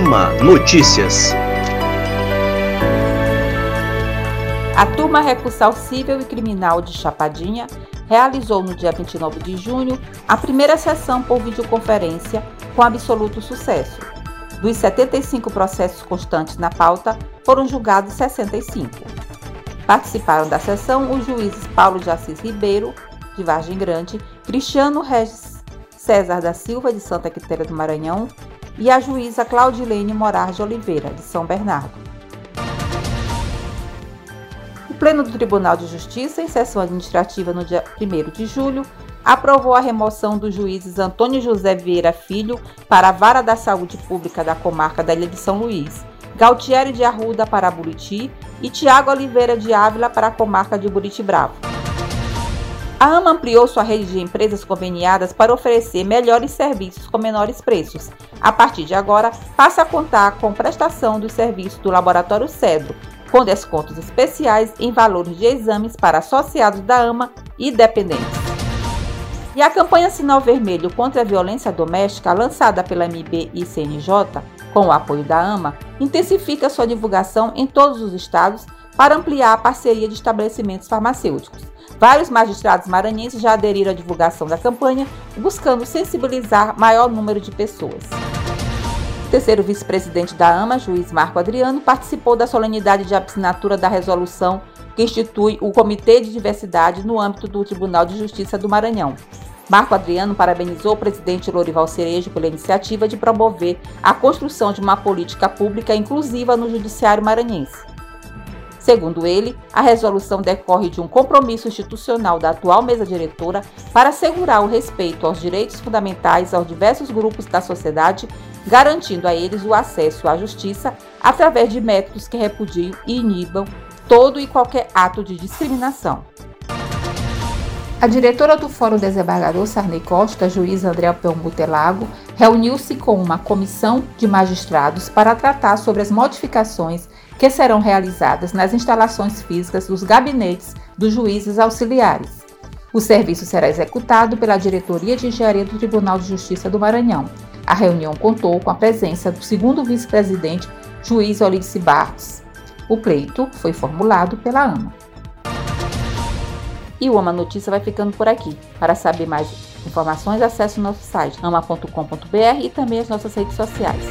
AMA Notícias. A turma recursal civil e criminal de Chapadinha realizou no dia 29 de junho a primeira sessão por videoconferência com absoluto sucesso. Dos 75 processos constantes na pauta, foram julgados 65. Participaram da sessão os juízes Paulo de Assis Ribeiro, de Vargem Grande, Cristiano Regis César da Silva, de Santa Quitéria do Maranhão, e a juíza Claudilene Morar de Oliveira, de São Bernardo. O Pleno do Tribunal de Justiça, em sessão administrativa no dia 1 de julho, aprovou a remoção dos juízes Antônio José Vieira Filho para a Vara da Saúde Pública da Comarca da Ilha de São Luís, Galtieri de Arruda para Buriti e Tiago Oliveira de Ávila para a Comarca de Buriti Bravo. A AMA ampliou sua rede de empresas conveniadas para oferecer melhores serviços com menores preços. A partir de agora, passa a contar com prestação dos serviços do Laboratório Cedro, com descontos especiais em valores de exames para associados da AMA e dependentes. E a campanha Sinal Vermelho contra a Violência Doméstica, lançada pela MB e CNJ, com o apoio da AMA, intensifica sua divulgação em todos os estados para ampliar a parceria de estabelecimentos farmacêuticos. Vários magistrados maranhenses já aderiram à divulgação da campanha, buscando sensibilizar maior número de pessoas. O terceiro vice-presidente da AMA, juiz Marco Adriano, participou da solenidade de assinatura da resolução que institui o Comitê de Diversidade no âmbito do Tribunal de Justiça do Maranhão. Marco Adriano parabenizou o presidente Lorival Cerejo pela iniciativa de promover a construção de uma política pública inclusiva no Judiciário maranhense. Segundo ele, a resolução decorre de um compromisso institucional da atual mesa diretora para assegurar o respeito aos direitos fundamentais aos diversos grupos da sociedade, garantindo a eles o acesso à justiça através de métodos que repudiem e inibam todo e qualquer ato de discriminação. A diretora do Fórum Desembargador Sarney Costa, juiz André Pelmutelago, reuniu-se com uma comissão de magistrados para tratar sobre as modificações que serão realizadas nas instalações físicas dos gabinetes dos juízes auxiliares. O serviço será executado pela Diretoria de Engenharia do Tribunal de Justiça do Maranhão. A reunião contou com a presença do segundo vice-presidente, juiz Olice Barros. O pleito foi formulado pela AMA. E o Ama Notícia vai ficando por aqui. Para saber mais informações, acesse o nosso site ama.com.br e também as nossas redes sociais.